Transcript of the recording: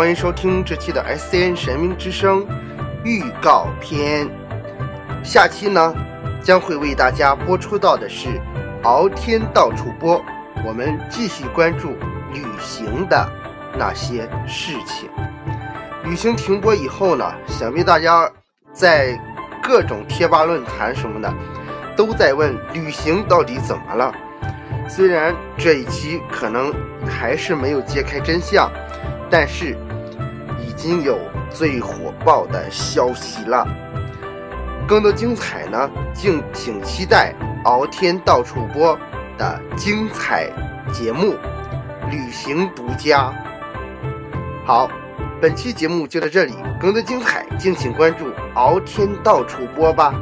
欢迎收听这期的 SCN 神明之声预告片。下期呢，将会为大家播出到的是敖天到处播，我们继续关注旅行的那些事情。旅行停播以后呢，想必大家在各种贴吧论坛什么的，都在问旅行到底怎么了。虽然这一期可能还是没有揭开真相，但是已经有最火爆的消息了。更多精彩呢，敬请期待敖天到处播的精彩节目，旅行独家。好，本期节目就到这里，更多精彩敬请关注敖天到处播吧。